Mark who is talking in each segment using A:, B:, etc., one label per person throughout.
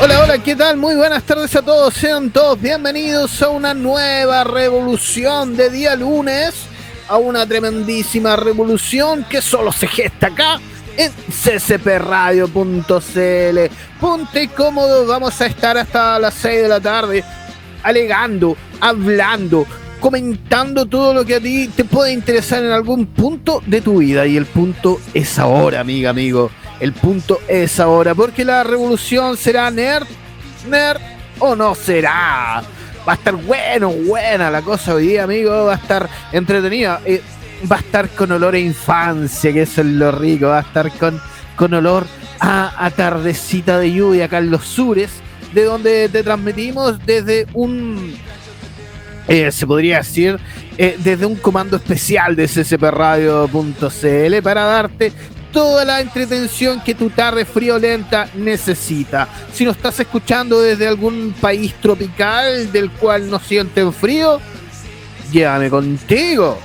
A: Hola, hola, ¿qué tal? Muy buenas tardes a todos. Sean todos bienvenidos a una nueva revolución de día lunes. A una tremendísima revolución que solo se gesta acá en ccpradio.cl. Ponte cómodo, vamos a estar hasta las 6 de la tarde alegando, hablando, comentando todo lo que a ti te puede interesar en algún punto de tu vida. Y el punto es ahora, amiga, amigo. El punto es ahora, porque la revolución será nerd, nerd o no será. Va a estar bueno, buena la cosa hoy día, amigo. Va a estar entretenida. Eh, va a estar con olor a infancia, que eso es lo rico. Va a estar con, con olor a, a de lluvia acá en los sures, de donde te transmitimos desde un eh, se podría decir, eh, desde un comando especial de ccpradio.cl para darte toda la entretención que tu tarde friolenta necesita. Si nos estás escuchando desde algún país tropical del cual no sienten frío, llévame contigo.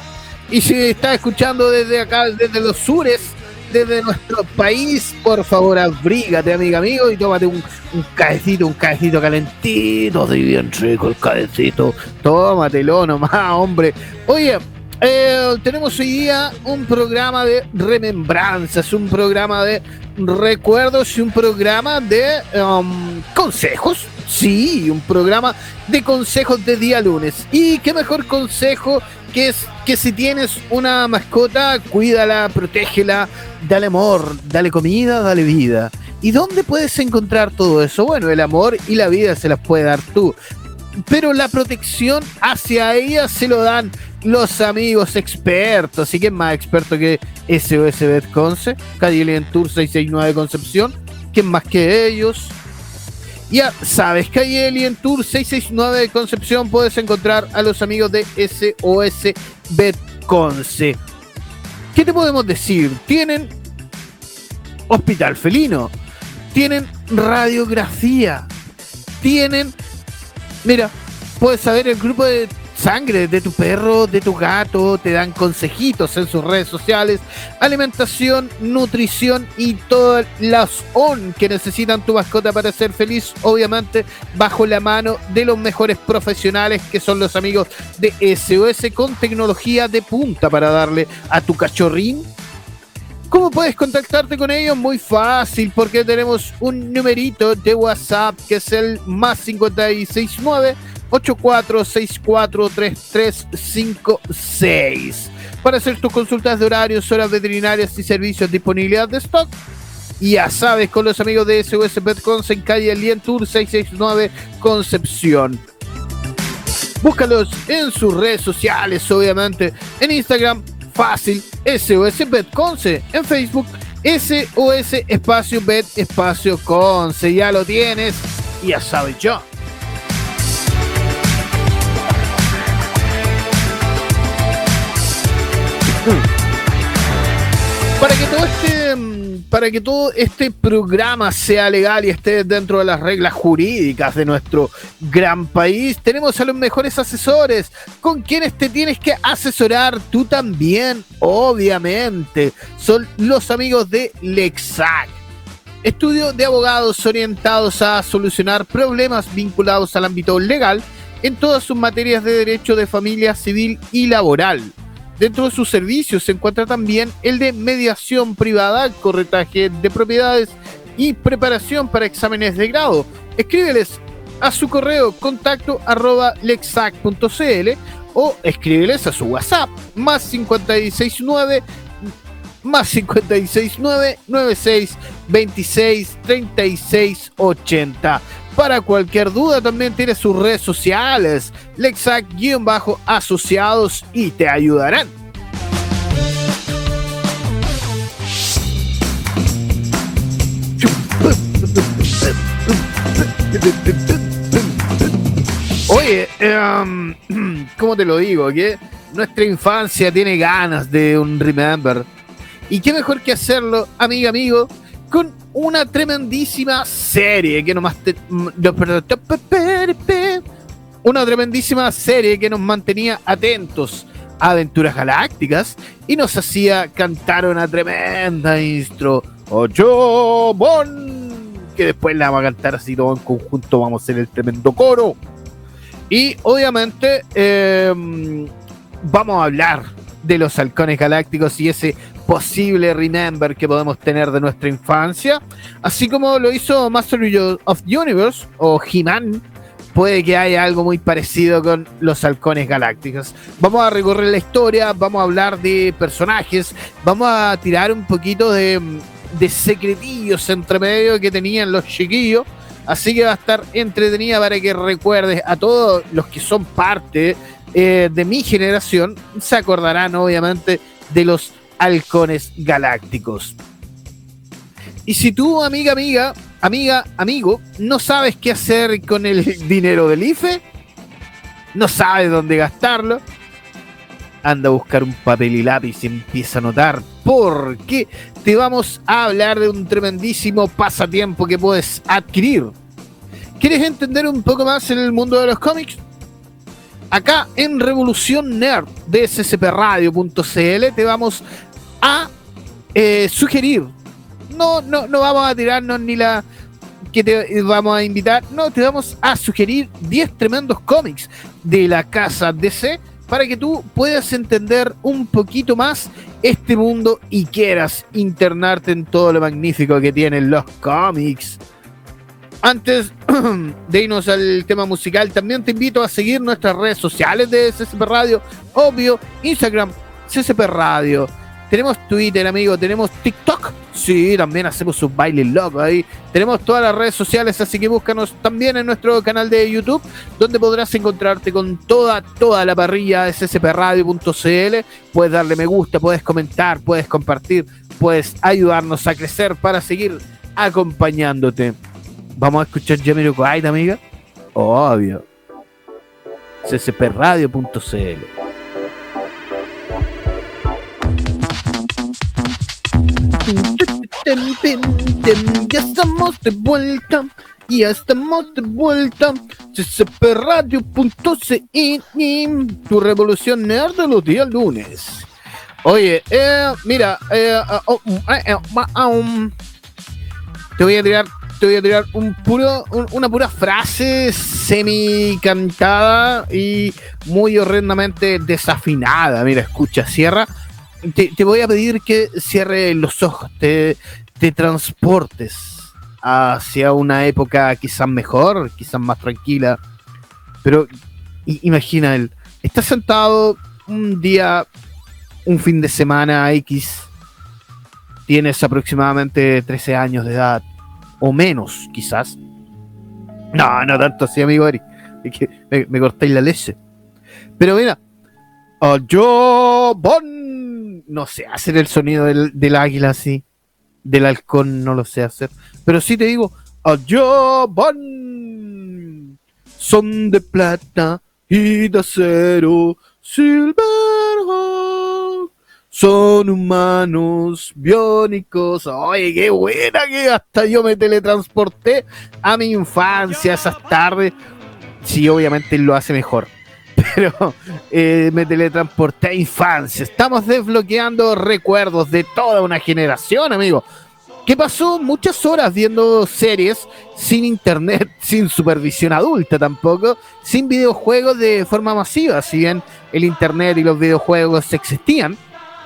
A: Y si estás escuchando desde acá, desde los sures, desde nuestro país, por favor, abrígate, amiga, amigo, y tómate un, un cafecito, un cafecito calentito, de bien rico el cafecito. Tómatelo nomás, hombre. Oye, eh, tenemos hoy día un programa de remembranzas, un programa de recuerdos y un programa de um, consejos. Sí, un programa de consejos de día lunes. Y qué mejor consejo que es que si tienes una mascota, cuídala, protégela, dale amor, dale comida, dale vida. ¿Y dónde puedes encontrar todo eso? Bueno, el amor y la vida se las puede dar tú. Pero la protección hacia ella se lo dan los amigos expertos. ¿Y quién más experto que SOS Betconce? Cadillian Tour 669 Concepción. ¿Quién más que ellos? Ya sabes que ahí en Tour 669 de Concepción puedes encontrar a los amigos de SOS Betconce. ¿Qué te podemos decir? Tienen hospital felino, tienen radiografía, tienen, mira, puedes saber el grupo de sangre de tu perro, de tu gato, te dan consejitos en sus redes sociales, alimentación, nutrición y todas las on que necesitan tu mascota para ser feliz, obviamente bajo la mano de los mejores profesionales que son los amigos de SOS con tecnología de punta para darle a tu cachorrín ¿Cómo puedes contactarte con ellos? Muy fácil, porque tenemos un numerito de WhatsApp que es el más 569 84643356 para hacer tus consultas de horarios, horas veterinarias y servicios, disponibilidad de stock. Ya sabes, con los amigos de SOS Betcons en calle Alien Tour 669 Concepción. Búscalos en sus redes sociales, obviamente. En Instagram, fácil, SOS Betconce. En Facebook, SOS Espacio Bet Espacio Conce. Ya lo tienes. Ya sabes yo. Para que todo este para que todo este programa sea legal y esté dentro de las reglas jurídicas de nuestro gran país, tenemos a los mejores asesores con quienes te tienes que asesorar tú también, obviamente. Son los amigos de Lexac. Estudio de abogados orientados a solucionar problemas vinculados al ámbito legal en todas sus materias de derecho de familia civil y laboral. Dentro de sus servicios se encuentra también el de mediación privada, corretaje de propiedades y preparación para exámenes de grado. Escríbeles a su correo contacto arroba lexac.cl o escríbeles a su WhatsApp más 569 más 569 96 26 36 80. Para cualquier duda también tiene sus redes sociales, Lexac-asociados y te ayudarán. Oye, um, ¿cómo te lo digo? Que nuestra infancia tiene ganas de un Remember. ¿Y qué mejor que hacerlo, amiga, amigo? amigo con una tremendísima serie que nos una tremendísima serie que nos mantenía atentos a aventuras galácticas y nos hacía cantar una tremenda intro. Ocho Bon, que después la vamos a cantar así todo en conjunto, vamos a hacer el tremendo coro. Y obviamente em, vamos a hablar de los halcones galácticos y ese posible remember que podemos tener de nuestra infancia, así como lo hizo Master of the Universe o He-Man. Puede que haya algo muy parecido con los halcones galácticos. Vamos a recorrer la historia, vamos a hablar de personajes, vamos a tirar un poquito de, secretillos entre medio que tenían los chiquillos. Así que va a estar entretenida para que recuerdes a todos los que son parte eh, de mi generación, se acordarán obviamente de los halcones galácticos. Y si tú, amiga, amiga, amiga, amigo, no sabes qué hacer con el dinero del IFE, no sabes dónde gastarlo, anda a buscar un papel y lápiz y empieza a notar porque te vamos a hablar de un tremendísimo pasatiempo que puedes adquirir. ¿Quieres entender un poco más en el mundo de los cómics? Acá en Revolución Nerd de sspradio.cl te vamos a eh, sugerir. No, no, no vamos a tirarnos ni la que te vamos a invitar. No, te vamos a sugerir 10 tremendos cómics de la casa DC para que tú puedas entender un poquito más este mundo y quieras internarte en todo lo magnífico que tienen los cómics. Antes de irnos al tema musical, también te invito a seguir nuestras redes sociales de CCP Radio, obvio, Instagram, CCP Radio. Tenemos Twitter, amigo, tenemos TikTok. Sí, también hacemos sus bailes locos ahí. Tenemos todas las redes sociales, así que búscanos también en nuestro canal de YouTube, donde podrás encontrarte con toda, toda la parrilla de ccpradio.cl. Puedes darle me gusta, puedes comentar, puedes compartir, puedes ayudarnos a crecer para seguir acompañándote. Vamos a escuchar Jamiroquai, amiga. Obvio. Ya estamos de vuelta, ya estamos de vuelta. ccpradio.ci, tu revolución nerd de los días lunes. Oye, eh, mira, eh, oh, eh, um, te voy a tirar, te voy a tirar un puro, una pura frase semi cantada y muy horrendamente desafinada. Mira, escucha, cierra te, voy a pedir que cierre los ojos, te, te transportes hacia una época quizás mejor, quizás más tranquila. Pero imagina él, está sentado un día, un fin de semana X, tienes aproximadamente 13 años de edad, o menos quizás. No, no tanto así, amigo Eri. Es que me, me la leche. Pero mira, yo, bon no sé hacer el sonido del, águila así. Del halcón no lo sé hacer. Pero sí te digo, yo van. Son de plata y de acero. Silverhawk. Son humanos biónicos. Oye, qué buena que hasta yo me teletransporté a mi infancia, esas tardes. Sí, obviamente lo hace mejor pero eh, me teletransporté a infancia. Estamos desbloqueando recuerdos de toda una generación, amigo. Que pasó muchas horas viendo series sin internet, sin supervisión adulta tampoco, sin videojuegos de forma masiva. Si bien el internet y los videojuegos existían,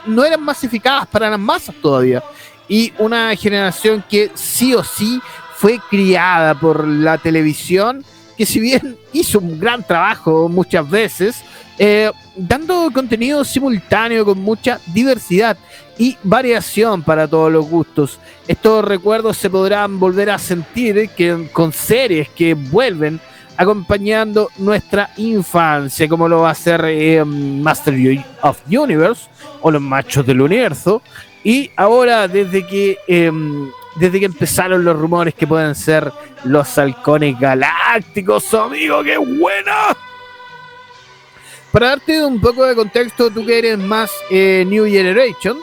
A: no eran masificadas para las masas todavía. Y una generación que sí o sí fue criada por la televisión que si bien hizo un gran trabajo muchas veces, eh, dando contenido simultáneo con mucha diversidad y variación para todos los gustos. Estos recuerdos se podrán volver a sentir con series que vuelven acompañando nuestra infancia, como lo va a hacer eh, Master of Universe o los Machos del Universo. Y ahora, desde que em, desde que empezaron los rumores que pueden ser los halcones galácticos, amigo, qué buena. Para darte un poco de contexto, tú que eres más eh, New Generation,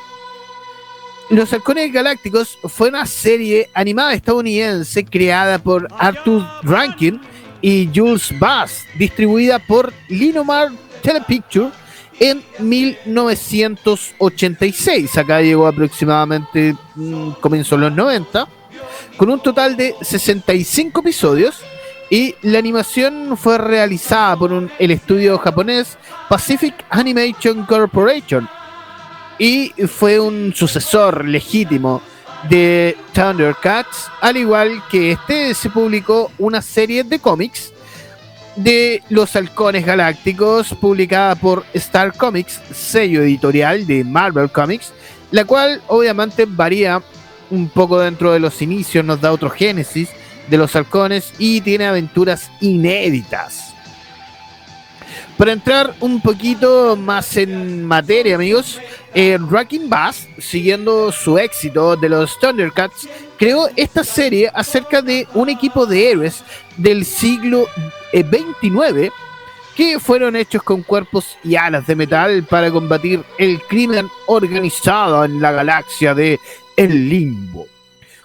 A: Los Halcones Galácticos fue una serie animada estadounidense creada por Arthur Rankin y Jules Bass, distribuida por Linomar Telepicture en 1986. Acá llegó aproximadamente mmm, los 90, con un total de 65 episodios. Y la animación fue realizada por el estudio japonés Pacific Animation Corporation. Y fue un sucesor legítimo de Thundercats, al igual que este se publicó una serie de cómics de Los Halcones Galácticos, publicada por Star Comics, sello editorial de Marvel Comics, la cual obviamente varía un poco dentro de los inicios, nos da otro génesis de los halcones y tiene aventuras inéditas. Para entrar un poquito más en materia, amigos, eh, Racking Bass, siguiendo su éxito de los Thundercats, creó esta serie acerca de un equipo de héroes del siglo XXIX que fueron hechos con cuerpos y alas de metal para combatir el crimen organizado en la galaxia de El Limbo.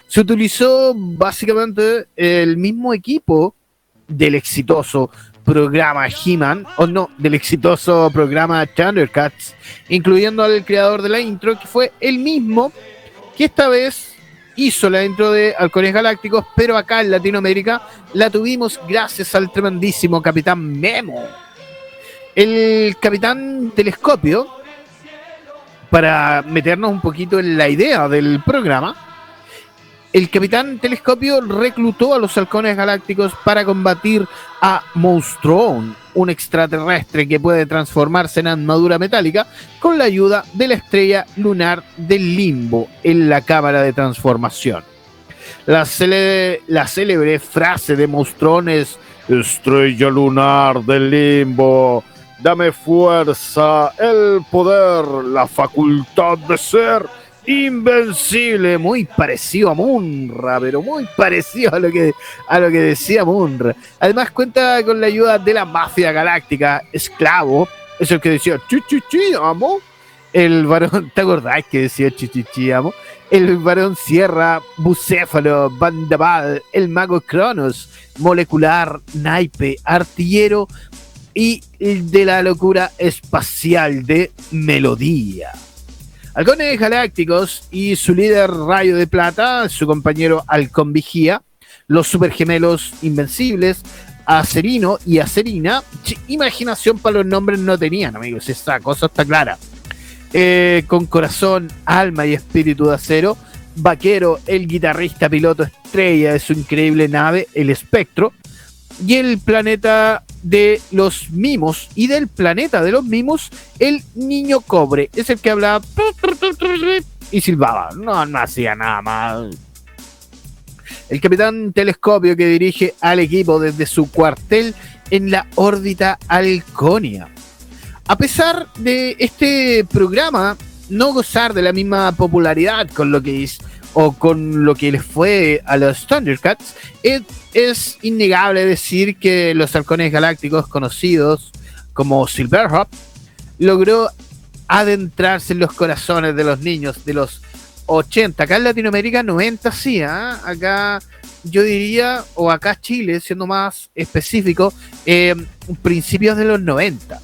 A: Se utilizó básicamente el mismo equipo del exitoso programa He-Man, o no, del exitoso programa Thundercats, incluyendo al creador de la intro, que fue el mismo que esta vez hizo la intro de Halcones Galácticos, pero acá en Latinoamérica la tuvimos gracias al tremendísimo Capitán Memo. El Capitán Telescopio, para meternos un poquito en la idea del programa, el Capitán Telescopio reclutó a los halcones galácticos para combatir a Monstrón, un extraterrestre que puede transformarse en armadura metálica con la ayuda de la estrella lunar del limbo en la cámara de transformación. La célebre, la célebre frase de Monstrón es Estrella lunar del limbo, dame fuerza, el poder, la facultad de ser invencible, muy parecido a Munra, pero muy parecido a lo que, a lo que decía Munra. Además cuenta con la ayuda de la mafia galáctica, esclavo, es el que decía chichichi amo. El varón, ¿te acordás que decía chichichi amo? El varón Sierra, Bucéfalo, Bandaval, el mago Cronos, molecular, naipe, artillero y de la locura espacial de melodía. Halcones Galácticos y su líder Rayo de Plata, su compañero Halcón Vigía, los supergemelos Invencibles, Acerino y Acerina. Imaginación para los nombres no tenían, amigos, esta cosa está clara. Eh, con corazón, alma y espíritu de acero. Vaquero, el guitarrista piloto estrella de su increíble nave, el Espectro. Y el planeta de los mimos y del planeta de los mimos, el niño cobre. Es el que hablaba y silbaba. No, no hacía nada más. El capitán telescopio que dirige al equipo desde su cuartel en la órbita Alconia. A pesar de este programa no gozar de la misma popularidad con lo que es o con lo que les fue a los Thundercats, es, innegable decir que los halcones galácticos conocidos como Silverhawk logró adentrarse en los corazones de los niños de los 80. Acá en Latinoamérica 90 sí, ¿eh? acá yo diría, o acá Chile, siendo más específico, eh, principios de los 90.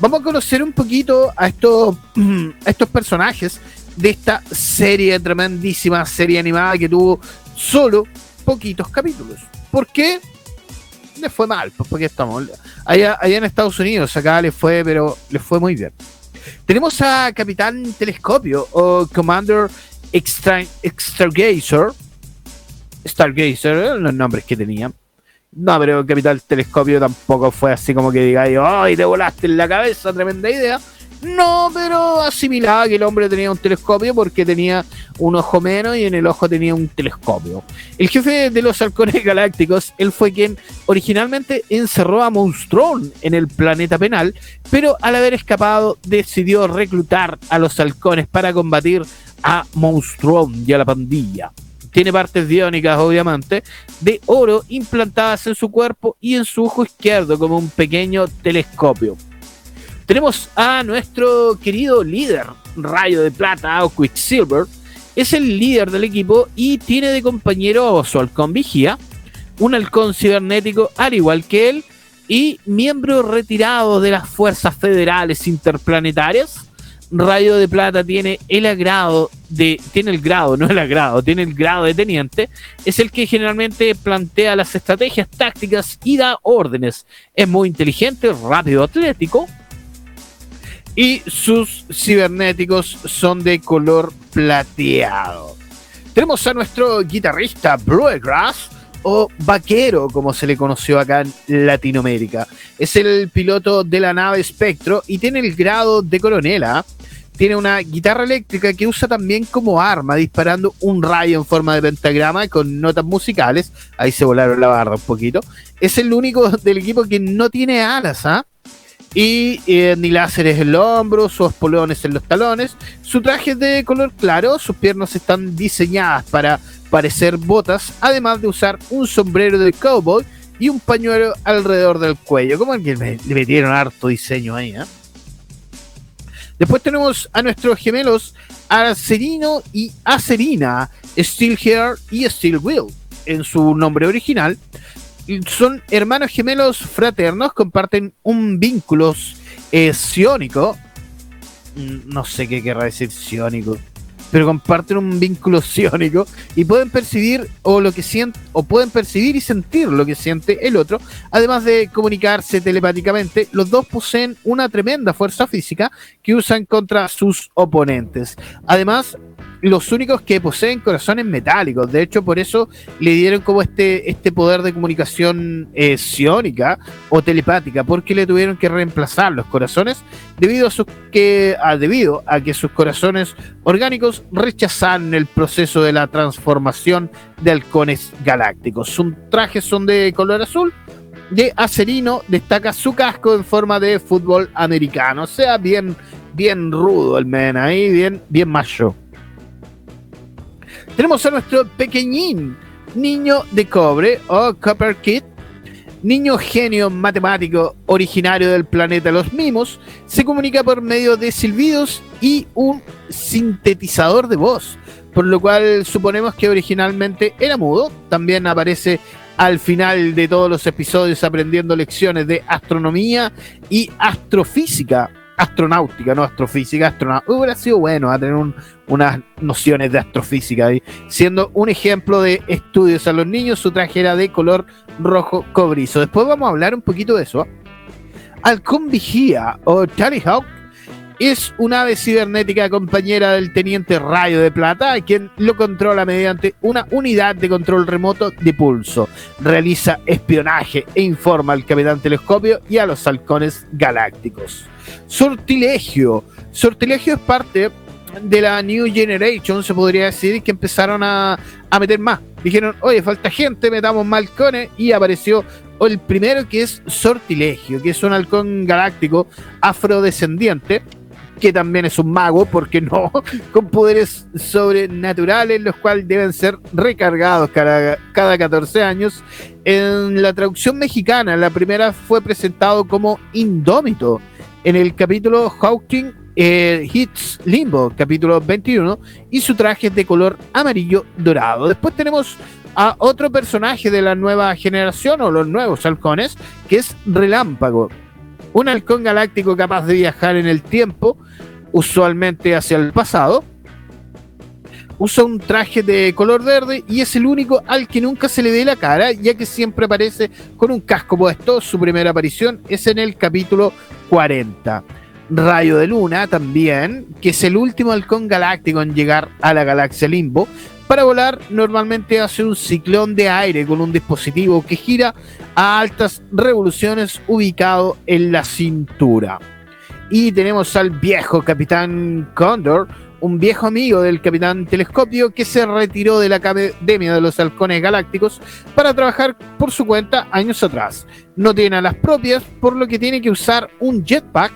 A: Vamos a conocer un poquito a estos personajes de esta serie, tremendísima serie animada que tuvo solo poquitos capítulos. ¿Por qué? Le fue mal, pues porque estamos allá, allá en Estados Unidos, acá le fue, pero le fue muy bien. Tenemos a Capitán Telescopio o Commander Extra, Extragazer. Stargazer, eran los nombres que tenía. No, pero Capitán Telescopio tampoco fue así como que diga, ¡ay, te volaste en la cabeza! Tremenda idea. No, pero asimilaba que el hombre tenía un telescopio porque tenía un ojo menos y en el ojo tenía un telescopio. El jefe de los halcones galácticos, él fue quien originalmente encerró a Monstrón en el planeta penal, pero al haber escapado decidió reclutar a los halcones para combatir a Monstrón y a la pandilla. Tiene partes biónicas, obviamente, de oro implantadas en su cuerpo y en su ojo izquierdo como un pequeño telescopio. Tenemos a nuestro querido líder, Rayo de Plata o Quicksilver. Es el líder del equipo y tiene de compañero a su halcón vigía, un halcón cibernético al igual que él y miembro retirado de las fuerzas federales interplanetarias. Rayo de Plata tiene el agrado de, tiene el grado, no el agrado, tiene el grado de teniente, es el que generalmente plantea las estrategias tácticas y da órdenes. Es muy inteligente, rápido, atlético. Y sus cibernéticos son de color plateado. Tenemos a nuestro guitarrista Bluegrass, o vaquero, como se le conoció acá en Latinoamérica. Es el piloto de la nave Spectro y tiene el grado de coronela. Tiene una guitarra eléctrica que usa también como arma, disparando un rayo en forma de pentagrama con notas musicales. Ahí se volaron la barra un poquito. Es el único del equipo que no tiene alas, ¿ah? Y eh, ni láseres en los hombros, sus polones en los talones. Su traje es de color claro, sus piernas están diseñadas para parecer botas, además de usar un sombrero de cowboy y un pañuelo alrededor del cuello. Como que le metieron harto diseño ahí, ¿eh? Después tenemos a nuestros gemelos Acerino y Acerina, Steel Hair y Steel Will, en su nombre original. Son hermanos gemelos fraternos, comparten un vínculo eh, ciónico. Mm, no sé qué querrá decir ciónico pero comparten un vínculo ciónico y pueden percibir o lo que siente o pueden percibir y sentir lo que siente el otro, además de comunicarse telepáticamente. Los dos poseen una tremenda fuerza física que usan contra sus oponentes. Además, los únicos que poseen corazones metálicos. De hecho, por eso le dieron como este, este poder de comunicación eh, o telepática, porque le tuvieron que reemplazar los corazones debido a, que, a, debido a que sus corazones orgánicos rechazan el proceso de la transformación de halcones galácticos. Sus trajes son de color azul. De acerino destaca su casco en forma de fútbol americano. O sea, bien, bien rudo el men bien, bien macho. Tenemos a nuestro pequeñín niño de cobre o Copper Kid, niño genio matemático originario del planeta Los Mimos, se comunica por medio de silbidos y un sintetizador de voz, por lo cual suponemos que originalmente era mudo. También aparece al final de todos los episodios aprendiendo lecciones de astronomía y astrofísica astronáutica, no astrofísica, astronáutica. Hubiera sido bueno a tener unas nociones de astrofísica ahí. Siendo un ejemplo de estudios a los niños, su traje era de color rojo cobrizo. Después vamos a hablar un poquito de eso. Halcón Vigía o Tally Hawk es una ave cibernética compañera del teniente Rayo de Plata, quien lo controla mediante una unidad de control remoto de pulso. Realiza espionaje e informa al capitán telescopio y a los halcones galácticos. Sortilegio. Sortilegio es parte de la New Generation, se podría decir, que empezaron a, meter más. Dijeron, oye, falta gente, metamos malcones, y apareció el primero que es Sortilegio, que es un halcón galáctico afrodescendiente, que también es un mago, porque no, con poderes sobrenaturales, los cuales deben ser recargados cada, cada 14 años. En la traducción mexicana, la primera fue presentado como Indómito en el capítulo Hawking eh, Hits Limbo, capítulo 21, y su traje es de color amarillo dorado. Después tenemos a otro personaje de la nueva generación o los nuevos halcones, que es Relámpago, un halcón galáctico capaz de viajar en el tiempo, usualmente hacia el pasado. Usa un traje de color verde y es el único al que nunca se le ve la cara, ya que siempre aparece con un casco puesto. Su primera aparición es en el capítulo 40. Rayo de Luna también, que es el último halcón galáctico en llegar a la galaxia Limbo. Para volar normalmente hace un ciclón de aire con un dispositivo que gira a altas revoluciones ubicado en la cintura. Y tenemos al viejo Capitán Condor, un viejo amigo del Capitán Telescopio que se retiró de la Academia de los Halcones Galácticos para trabajar por su cuenta años atrás. No tiene alas propias, por lo que tiene que usar un jetpack.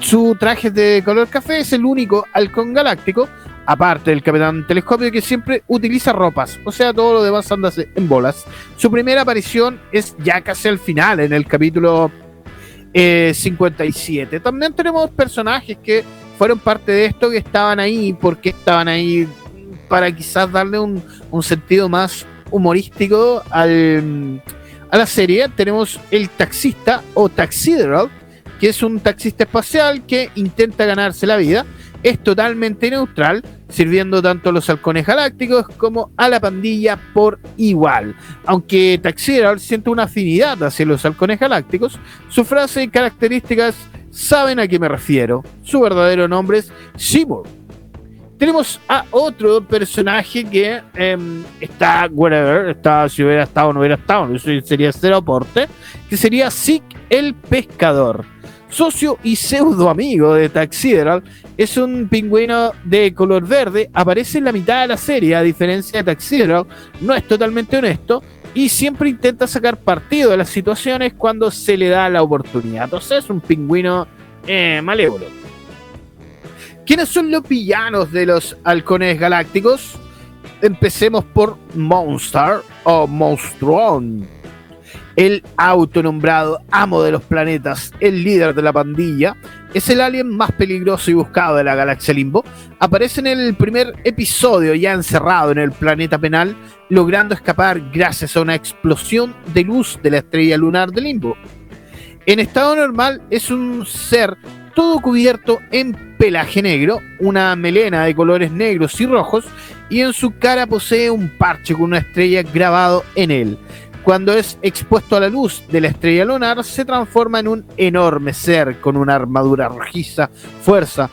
A: Su traje de color café es el único halcón galáctico, aparte del Capitán Telescopio, que siempre utiliza ropas, o sea, todo lo demás anda en bolas. Su primera aparición es ya casi al final, en el capítulo 57. También tenemos personajes que fueron parte de esto que estaban ahí porque estaban ahí para quizás darle un, sentido más humorístico a la serie. Tenemos el taxista o Taxideral, que es un taxista espacial que intenta ganarse la vida. Es totalmente neutral, sirviendo tanto a los halcones galácticos como a la pandilla por igual. Aunque Taxideral siente una afinidad hacia los halcones galácticos, su frase y características saben a qué me refiero. Su verdadero nombre es Seymour. Tenemos a otro personaje que em, está, está, si hubiera estado o no hubiera estado, eso sería cero aporte, que sería Zeke el pescador. Socio y pseudo amigo de Taxideral, es un pingüino de color verde, aparece en la mitad de la serie, a diferencia de Taxideral, no es totalmente honesto y siempre intenta sacar partido de las situaciones cuando se le da la oportunidad. Entonces es un pingüino eh, malévolo. ¿Quiénes son los villanos de los halcones galácticos? Empecemos por Monster o Monstruón. El autonombrado amo de los planetas, el líder de la pandilla, es el alien más peligroso y buscado de la galaxia Limbo. Aparece en el primer episodio ya encerrado en el planeta penal, logrando escapar gracias a una explosión de luz de la estrella lunar de Limbo. En estado normal es un ser todo cubierto en pelaje negro, una melena de colores negros y rojos, y en su cara posee un parche con una estrella grabado en él. Cuando es expuesto a la luz de la estrella lunar, se transforma en un enorme ser con una armadura rojiza, fuerza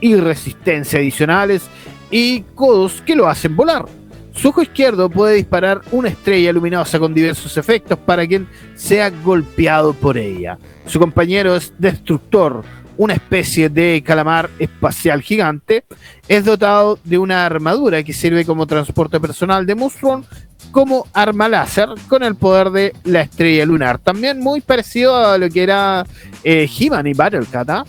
A: y resistencia adicionales y codos que lo hacen volar. Su ojo izquierdo puede disparar una estrella luminosa con diversos efectos para quien sea golpeado por ella. Su compañero es Destructor, una especie de calamar espacial gigante, es dotado de una armadura que sirve como transporte personal de Musron como arma láser con el poder de la estrella lunar. También muy parecido a lo que era eh, He-Man y Battlecat. ¿ah?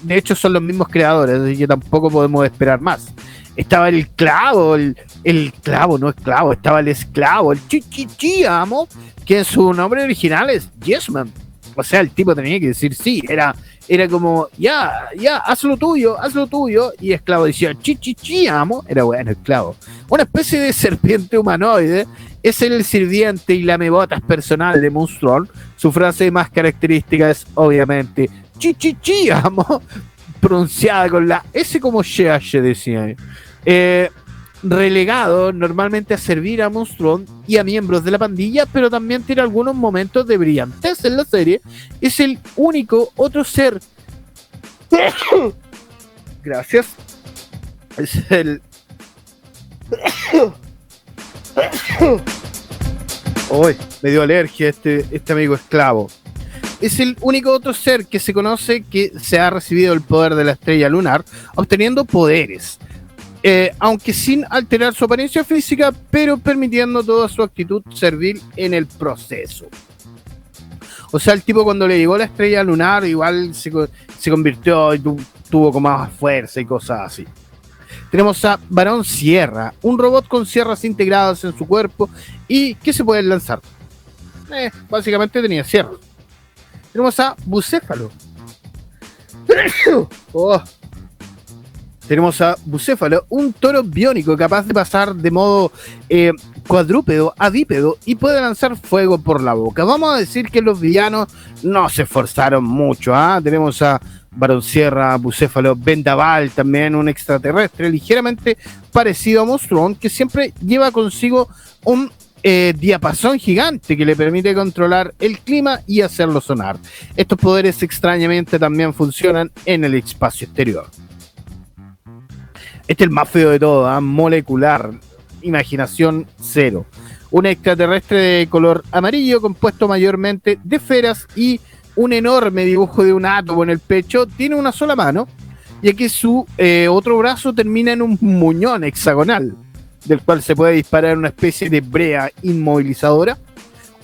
A: De hecho, son los mismos creadores, así que tampoco podemos esperar más. Estaba el clavo, el, el clavo, no esclavo, estaba el esclavo, el chichichi, amo, que en su nombre original es Yesman. O sea, el tipo tenía que decir sí, era era como, ya, ya, haz lo tuyo, haz lo tuyo. Y esclavo decía, chi, chi, amo. Era bueno, esclavo. Una especie de serpiente humanoide. Es el sirviente y lamebotas personal de Moonstrom. Su frase más característica es, obviamente, chi, chi, chi, amo. Pronunciada con la S como she, decía. Eh, relegado normalmente a servir a Monstrón y a miembros de la pandilla, pero también tiene algunos momentos de brillantez en la serie. Es el único otro ser. Gracias. Es el. Uy, me dio alergia este, este amigo esclavo. Es el único otro ser que se conoce que se ha recibido el poder de la estrella lunar, obteniendo poderes eh, aunque sin alterar su apariencia física, pero permitiendo toda su actitud servir en el proceso. O sea, el tipo cuando le llegó la estrella lunar, igual se, convirtió y tuvo como más fuerza y cosas así. Tenemos a Barón Sierra, un robot con sierras integradas en su cuerpo y que se puede lanzar. Eh, básicamente tenía sierras. Tenemos a Bucéfalo. oh, tenemos a Bucéfalo, un toro biónico capaz de pasar de modo eh, cuadrúpedo a bípedo y puede lanzar fuego por la boca. Vamos a decir que los villanos no se esforzaron mucho. ¿ah? Tenemos a Barón Sierra, Bucéfalo, Vendaval, también un extraterrestre ligeramente parecido a Monstrón, que siempre lleva consigo un eh, diapasón gigante que le permite controlar el clima y hacerlo sonar. Estos poderes extrañamente también funcionan en el espacio exterior. Este es el más feo de todo, ¿ah? molecular, imaginación cero. Un extraterrestre de color amarillo compuesto mayormente de esferas y un enorme dibujo de un átomo en el pecho. Tiene una sola mano, ya que su eh, otro brazo termina en un muñón hexagonal, del cual se puede disparar una especie de brea inmovilizadora.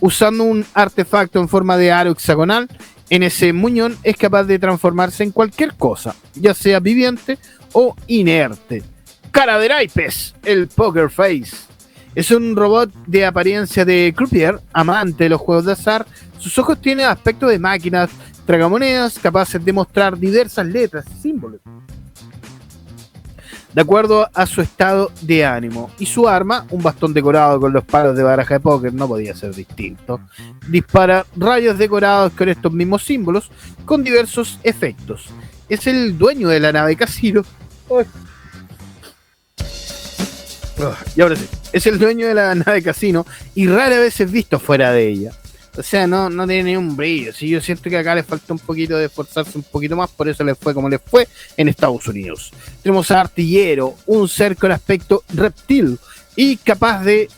A: Usando un artefacto en forma de aro hexagonal, en ese muñón es capaz de transformarse en cualquier cosa, ya sea viviente o inerte. Cara de naipes, el Poker Face. Es un robot de apariencia de croupier, amante de los juegos de azar. Sus ojos tienen aspecto de máquinas tragamonedas capaces de mostrar diversas letras y símbolos de acuerdo a su estado de ánimo. Y su arma, un bastón decorado con los palos de baraja de póker, no podía ser distinto. Dispara rayos decorados con estos mismos símbolos, con diversos efectos. Es el dueño de la nave casino. Y ahora sí, es el dueño de la nave casino y rara vez es visto fuera de ella. O sea, no, no tiene ni un brillo. Si yo siento que acá le falta un poquito de esforzarse un poquito más, por eso le fue como le fue en Estados Unidos. Tenemos a Artillero, un ser con aspecto reptil y capaz de.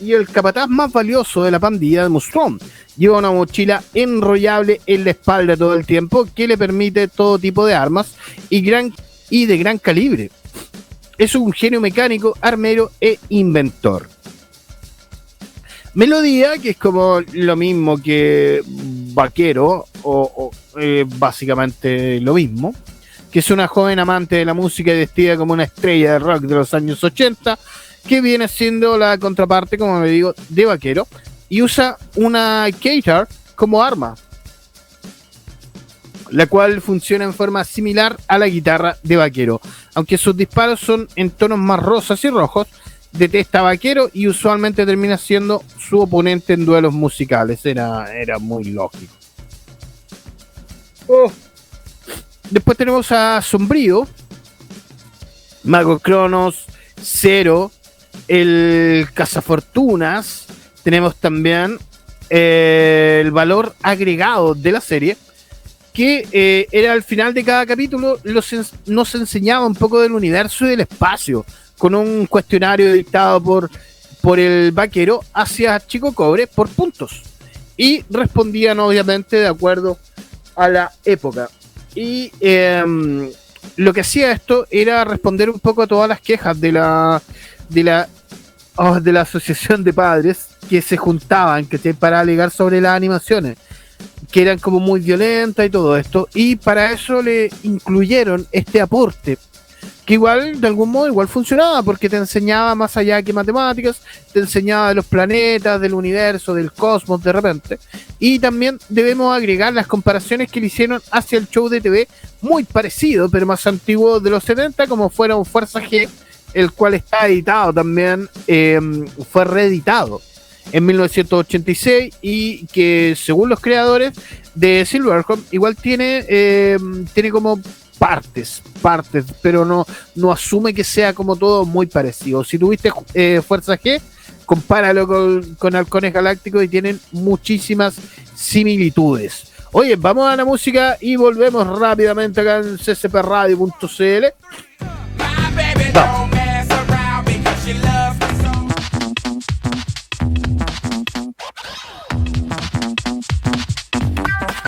A: Y el capataz más valioso de la pandilla de Mustron. Lleva una mochila enrollable en la espalda todo el tiempo que le permite todo tipo de armas y, gran, y de gran calibre. Es un genio mecánico, armero e inventor. Melodía, que es como lo mismo que Vaquero, o, eh, básicamente lo mismo, que es una joven amante de la música y vestida como una estrella de rock de los años 80, que viene siendo la contraparte, como me digo, de Vaquero, y usa una Katar como arma, la cual funciona en forma similar a la guitarra de Vaquero, aunque sus disparos son en tonos más rosas y rojos, detesta vaquero y usualmente termina siendo su oponente en duelos musicales. Era, era muy lógico. Oh. Después tenemos a Sombrío, Mago Cronos, Cero, el Cazafortunas. Tenemos también eh, el valor agregado de la serie, que eh, era al final de cada capítulo, nos enseñaba un poco del universo y del espacio con un cuestionario dictado por, por el vaquero hacia Chico Cobre por puntos. Y respondían obviamente de acuerdo a la época. Y em, lo que hacía esto era responder un poco a todas las quejas de la de la oh, de la asociación de padres que se juntaban que para alegar sobre las animaciones que eran como muy violentas y todo esto y para eso le incluyeron este aporte que igual, de algún modo, igual funcionaba, porque te enseñaba más allá que matemáticas, te enseñaba de los planetas, del universo, del cosmos de repente. Y también debemos agregar las comparaciones que le hicieron hacia el show de TV, muy parecido, pero más antiguo de los 70, como fuera un Fuerza G, el cual está editado también, em, fue reeditado en 1986 y que según los creadores de Silverhome igual tiene, em, tiene como partes, partes, pero no, no asume que sea como todo muy parecido. Si tuviste eh, Fuerza G, compáralo con, con Halcones Galácticos y tienen muchísimas similitudes. Oye, vamos a la música y volvemos rápidamente acá en ccpradio.cl.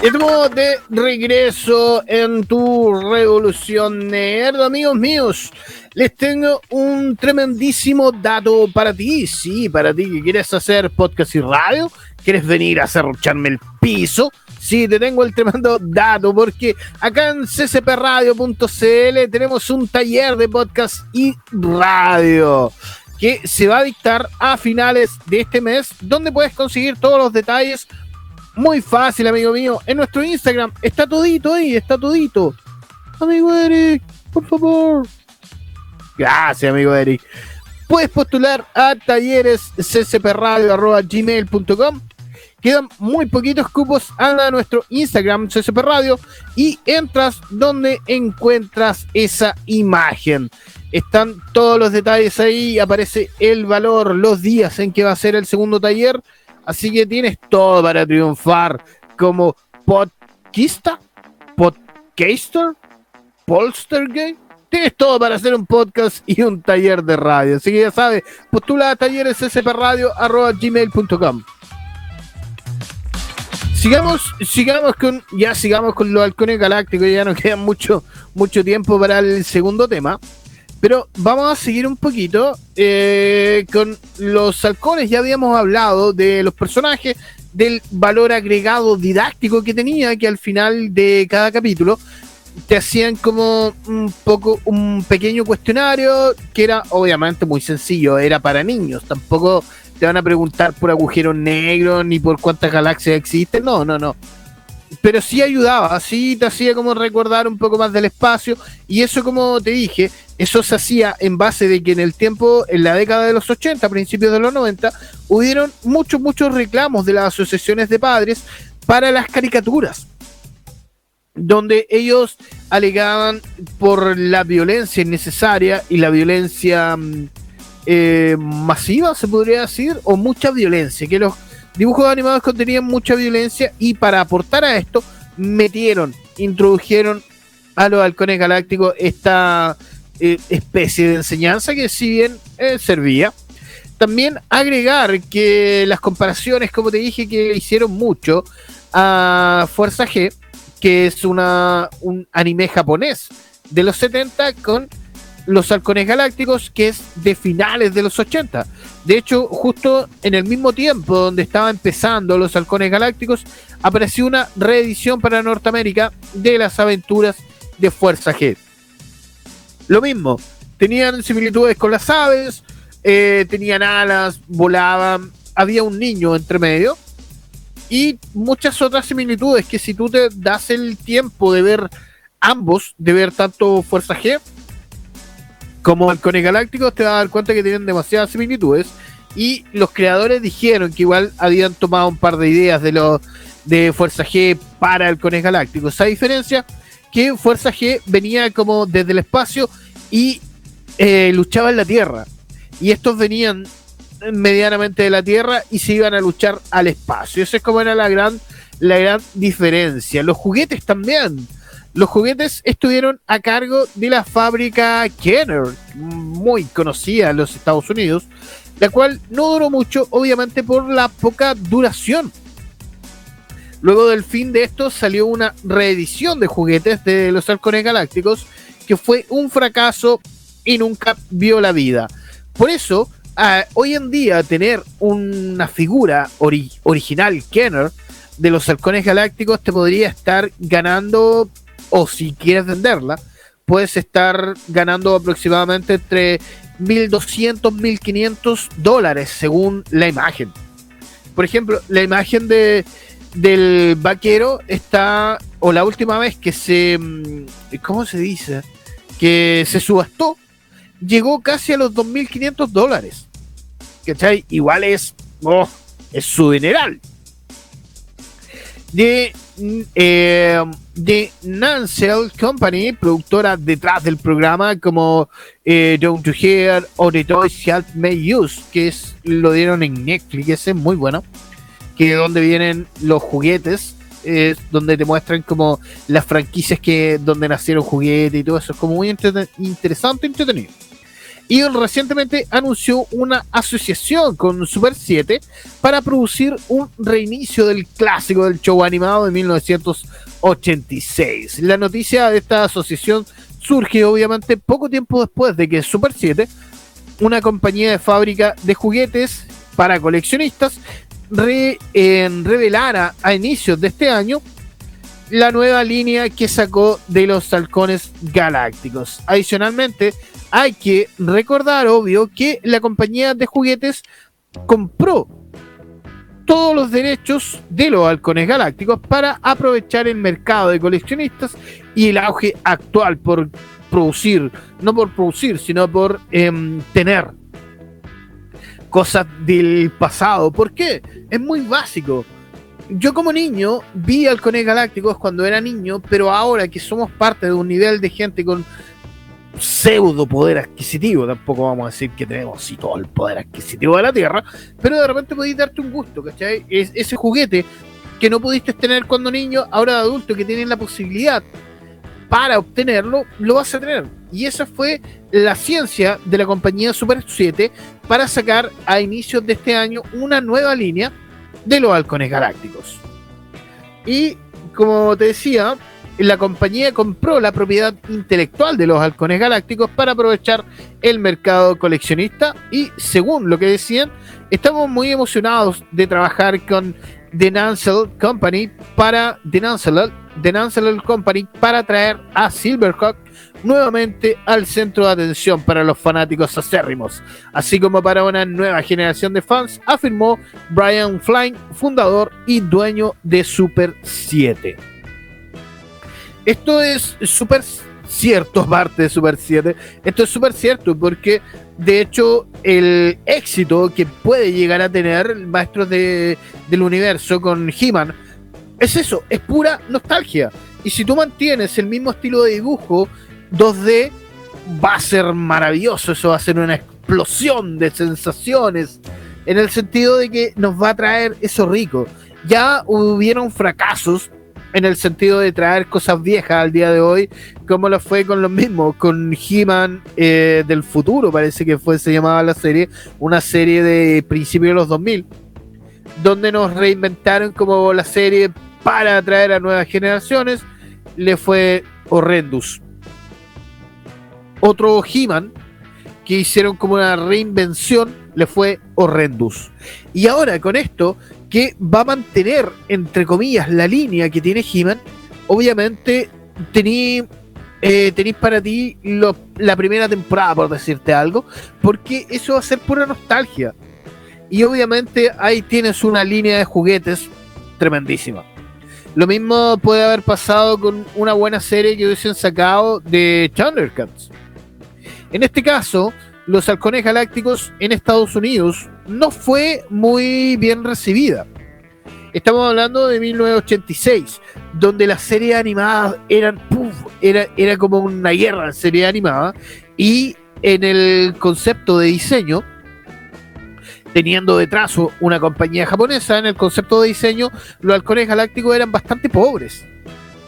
A: Estamos de regreso en tu revolución nerd, amigos míos. Les tengo un tremendísimo dato para ti. Sí, para ti que quieres hacer podcast y radio, quieres venir a cerrucharme el piso. Sí, te tengo el tremendo dato porque acá en ccpradio.cl tenemos un taller de podcast y radio que se va a dictar a finales de este mes, donde puedes conseguir todos los detalles muy fácil, amigo mío. En nuestro Instagram está todito ahí, está todito. Amigo Eric, por favor. Gracias, amigo Eric. Puedes postular a talleres ccpradio.gmail.com Quedan muy poquitos cupos. Anda a nuestro Instagram, CCP Radio, y entras donde encuentras esa imagen. Están todos los detalles ahí. Aparece el valor, los días en que va a ser el segundo taller Así que tienes todo para triunfar como podquista, podcaster, polstergate. Tienes todo para hacer un podcast y un taller de radio. Así que ya sabes, postula a talleres gmail.com. Sigamos, sigamos con, ya sigamos con los halcones galácticos, ya nos queda mucho, mucho tiempo para el segundo tema. Pero vamos a seguir un poquito eh, con los halcones. Ya habíamos hablado de los personajes, del valor agregado didáctico que tenía, que al final de cada capítulo te hacían como un poco un pequeño cuestionario que era obviamente muy sencillo, era para niños. Tampoco te van a preguntar por agujeros negros ni por cuántas galaxias existen. No, no, no. Pero sí ayudaba, sí te hacía como recordar un poco más del espacio y eso como te dije, eso se hacía en base de que en el tiempo, en la década de los 80, principios de los 90, hubieron muchos, muchos reclamos de las asociaciones de padres para las caricaturas, donde ellos alegaban por la violencia innecesaria y la violencia mm, eh, masiva, se podría decir, o mucha violencia, que los dibujos animados contenían mucha violencia y para aportar a esto metieron, introdujeron a los halcones galácticos esta eh, especie de enseñanza que si bien eh, servía. También agregar que las comparaciones, como te dije, que hicieron mucho a Fuerza G, que es una, un anime japonés de los 70 con los halcones galácticos, que es de finales de los 80. De hecho, justo en el mismo tiempo donde estaba empezando los halcones galácticos, apareció una reedición para Norteamérica de las aventuras de Fuerza G. Lo mismo, tenían similitudes con las aves, eh, tenían alas, volaban, había un niño entre medio y muchas otras similitudes que si tú te das el tiempo de ver ambos, de ver tanto Fuerza G como Halcones Galácticos, te vas a dar cuenta que tienen demasiadas similitudes. Y los creadores dijeron que igual habían tomado un par de ideas de los de Fuerza G para Halcones Galácticos. A diferencia que Fuerza G venía como desde el espacio y eh, luchaba en la Tierra. Y estos venían medianamente de la Tierra y se iban a luchar al espacio. Esa es como era la gran, la gran diferencia. Los juguetes también los juguetes estuvieron a cargo de la fábrica Kenner, muy conocida en los Estados Unidos, la cual no duró mucho, obviamente por la poca duración. Luego del fin de esto salió una reedición de juguetes de los halcones galácticos que fue un fracaso y nunca vio la vida. Por eso, hoy en día tener una figura original Kenner de los halcones galácticos te podría estar ganando o si quieres venderla, puedes estar ganando aproximadamente entre 1.200, 1.500 dólares según la imagen. Por ejemplo, la imagen de, del vaquero está, o la última vez que se, mm, ¿cómo se dice? Que se subastó, llegó casi a los 2.500 dólares. ¿Cachai? Igual es, oh, es su dineral. De eh, de Nancel Company, productora detrás del programa como eh, Don't You Hear o The Toys Help Me Use, que es, lo dieron en Netflix, ese es muy bueno, que es donde vienen los juguetes, es donde te muestran como las franquicias que donde nacieron juguetes y todo eso, es como muy interesante, entretenido y recientemente anunció una asociación con Super 7 para producir un reinicio del clásico del show animado de 1986. La noticia de esta asociación surge obviamente poco tiempo después de que Super 7, una compañía de fábrica de juguetes para coleccionistas, revelara a inicios de este año la nueva línea que sacó de los halcones galácticos. Adicionalmente, hay que recordar, obvio, que la compañía de juguetes compró todos los derechos de los halcones galácticos para aprovechar el mercado de coleccionistas y el auge actual por producir, no por producir, sino por em, tener cosas del pasado. ¿Por qué? Es muy básico. Yo como niño vi halcones galácticos cuando era niño, pero ahora que somos parte de un nivel de gente con pseudo poder adquisitivo, tampoco vamos a decir que tenemos sí, todo el poder adquisitivo de la Tierra, pero de repente podéis darte un gusto, ¿cachai? Es, ese juguete que no pudiste tener cuando niño, ahora de adulto que tienen la posibilidad para obtenerlo, lo vas a tener. Y esa fue la ciencia de la compañía Super 7 para sacar a inicios de este año una nueva línea de los halcones galácticos. Y como te decía, la compañía compró la propiedad intelectual de los halcones galácticos para aprovechar el mercado coleccionista y según lo que decían, estamos muy emocionados de trabajar con The Nancel Company para The Nancel, Company para traer a Silverhawk nuevamente al centro de atención para los fanáticos acérrimos, así como para una nueva generación de fans, afirmó Brian Flying, fundador y dueño de Super 7. esto es súper cierto, aparte de Super 7. Esto es súper cierto porque, de hecho, el éxito que puede llegar a tener Maestros de, del Universo con He-Man es eso, es pura nostalgia. Y si tú mantienes el mismo estilo de dibujo 2D, va a ser maravilloso. Eso va a ser una explosión de sensaciones. En el sentido de que nos va a traer eso rico. Ya hubieron fracasos en el sentido de traer cosas viejas al día de hoy, como lo fue con los mismos, con He-Man eh, del futuro, parece que fue, se llamaba la serie, una serie de principios de los 2000, donde nos reinventaron como la serie para atraer a nuevas generaciones, le fue horrendous. Otro He-Man que hicieron como una reinvención, le fue horrendous. Y ahora con esto que va a mantener, entre comillas, la línea que tiene He-Man, obviamente tenéis eh, para ti la primera temporada, por decirte algo, porque eso va a ser pura nostalgia. Y obviamente ahí tienes una línea de juguetes tremendísima. Lo mismo puede haber pasado con una buena serie que hubiesen sacado de Thundercats. En este caso, los halcones galácticos en Estados Unidos no fue muy bien recibida. Estamos hablando de 1986, donde las series animadas eran, era, era como una guerra en serie animada, y en el concepto de diseño, teniendo detrás una compañía japonesa, en el concepto de diseño, los halcones galácticos eran bastante pobres.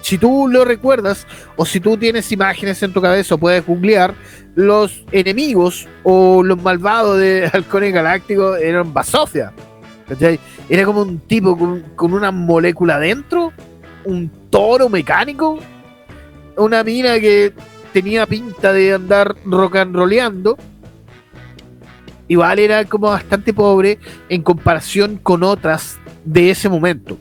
A: Si tú lo recuerdas, o si tú tienes imágenes en tu cabeza, o puedes googlear, los enemigos o los malvados de halcones galácticos eran Basofia. Era como un tipo con, una molécula adentro, un toro mecánico, una mina que tenía pinta de andar rock and rollando. Igual era como bastante pobre en comparación con otras de ese momento.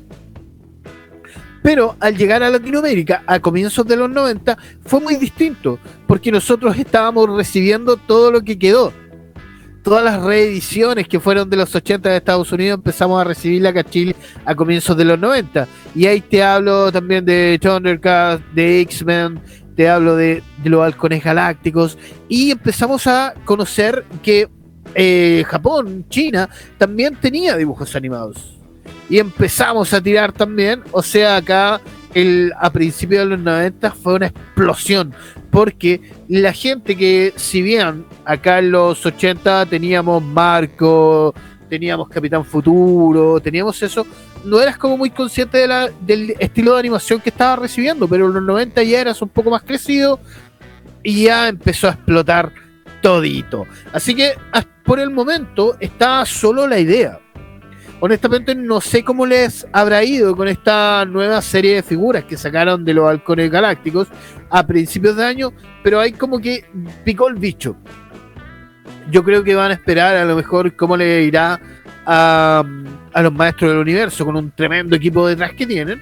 A: Pero al llegar a Latinoamérica a comienzos de los 90 fue muy distinto, porque nosotros estábamos recibiendo todo lo que quedó. Todas las reediciones que fueron de los 80 de Estados Unidos empezamos a recibir la Chile a comienzos de los 90. Y ahí te hablo también de Thundercats, de X-Men, te hablo de, los halcones galácticos. Y empezamos a conocer que eh, Japón, China, también tenía dibujos animados y empezamos a tirar también. O sea, acá el, a principios de los 90 fue una explosión. Porque la gente que, si bien acá en los 80 teníamos Marco, teníamos Capitán Futuro, teníamos eso, no eras como muy consciente del estilo de animación que estaba recibiendo, pero en los 90 ya eras un poco más crecido y ya empezó a explotar todito. Así que por el momento está solo la idea honestamente no sé cómo les habrá ido con esta nueva serie de figuras que sacaron de los halcones galácticos a principios de año, pero hay como que picó el bicho. Yo creo que van a esperar a lo mejor cómo le irá a, los maestros del universo con un tremendo equipo detrás que tienen.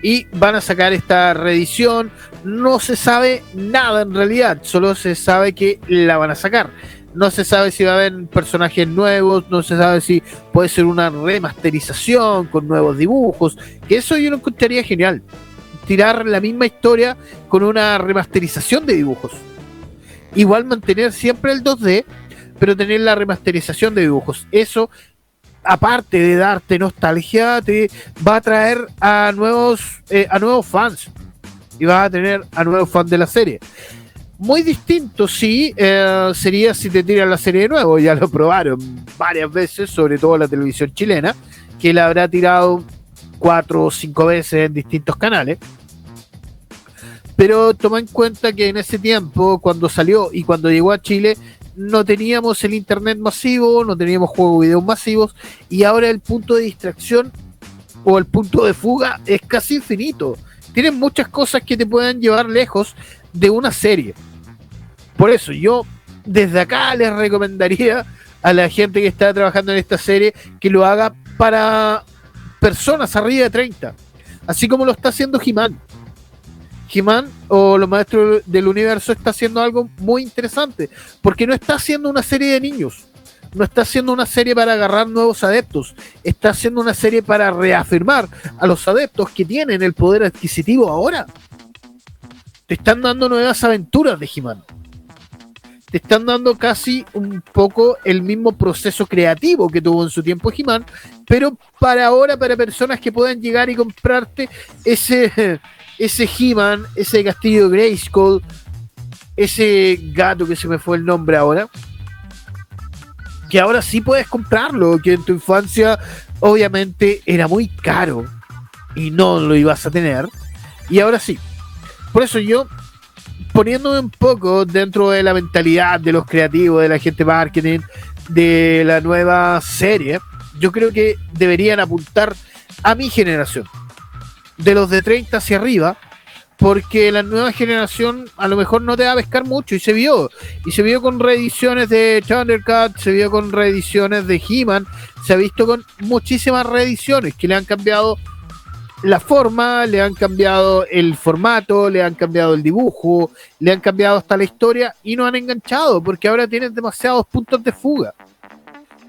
A: Y van a sacar esta reedición. No se sabe nada en realidad, solo se sabe que la van a sacar no se sabe si va a haber personajes nuevos, no se sabe si puede ser una remasterización con nuevos dibujos, eso yo lo encontraría genial. Tirar la misma historia con una remasterización de dibujos. Igual mantener siempre el 2D, pero tener la remasterización de dibujos. Eso, aparte de darte nostalgia, te va a traer a nuevos, eh, a nuevos fans. Y va a tener a nuevos fans de la serie. Muy distinto, sí, eh, sería si te tiran la serie de nuevo. Ya lo probaron varias veces, sobre todo la televisión chilena, que la habrá tirado cuatro o cinco veces en distintos canales. Pero toma en cuenta que en ese tiempo, cuando salió y cuando llegó a Chile, no teníamos el internet masivo, no teníamos juegos video masivos, y ahora el punto de distracción o el punto de fuga es casi infinito. Tienen muchas cosas que te pueden llevar lejos de una serie. Por eso yo desde acá les recomendaría a la gente que está trabajando en esta serie que lo haga para personas arriba de 30, así como lo está haciendo He-Man. He-Man o los maestros del universo está haciendo algo muy interesante, porque no está haciendo una serie de niños, no está haciendo una serie para agarrar nuevos adeptos, está haciendo una serie para reafirmar a los adeptos que tienen el poder adquisitivo ahora. Te están dando nuevas aventuras de He-Man. Te están dando casi un poco el mismo proceso creativo que tuvo en su tiempo He-Man, pero para ahora, para personas que puedan llegar y comprarte ese, ese He-Man, ese castillo Grayskull, ese gato que se me fue el nombre ahora, que ahora sí puedes comprarlo, que en tu infancia obviamente era muy caro y no lo ibas a tener, y ahora sí. Por eso yo, poniéndome un poco dentro de la mentalidad de los creativos, de la gente marketing, de la nueva serie, yo creo que deberían apuntar a mi generación, de los de 30 hacia arriba, porque la nueva generación a lo mejor no te va a pescar mucho y se vio. Y se vio con reediciones de Thundercat, se vio con reediciones de He-Man, se ha visto con muchísimas reediciones que le han cambiado la forma, le han cambiado el formato, le han cambiado el dibujo, le han cambiado hasta la historia y no han enganchado porque ahora tienes demasiados puntos de fuga.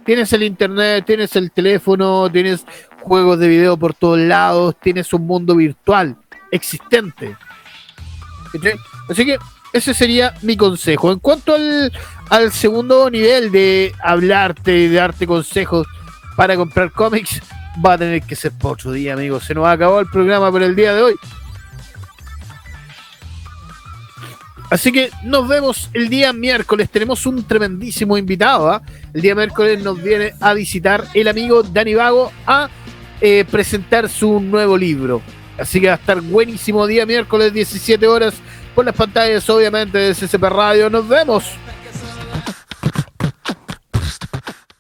A: Tienes el internet, tienes el teléfono, tienes juegos de video por todos lados, tienes un mundo virtual existente. Así que ese sería mi consejo. En cuanto al, al segundo nivel de hablarte y de darte consejos para comprar cómics, va a tener que ser por otro día, amigos. Se nos acabó el programa por el día de hoy. Así que nos vemos el día miércoles. Tenemos un tremendísimo invitado. ¿ah? El día miércoles nos viene a visitar el amigo Dani Vago a eh, presentar su nuevo libro. Así que va a estar buenísimo día miércoles 17 horas por las pantallas obviamente de CCP Radio. Nos vemos.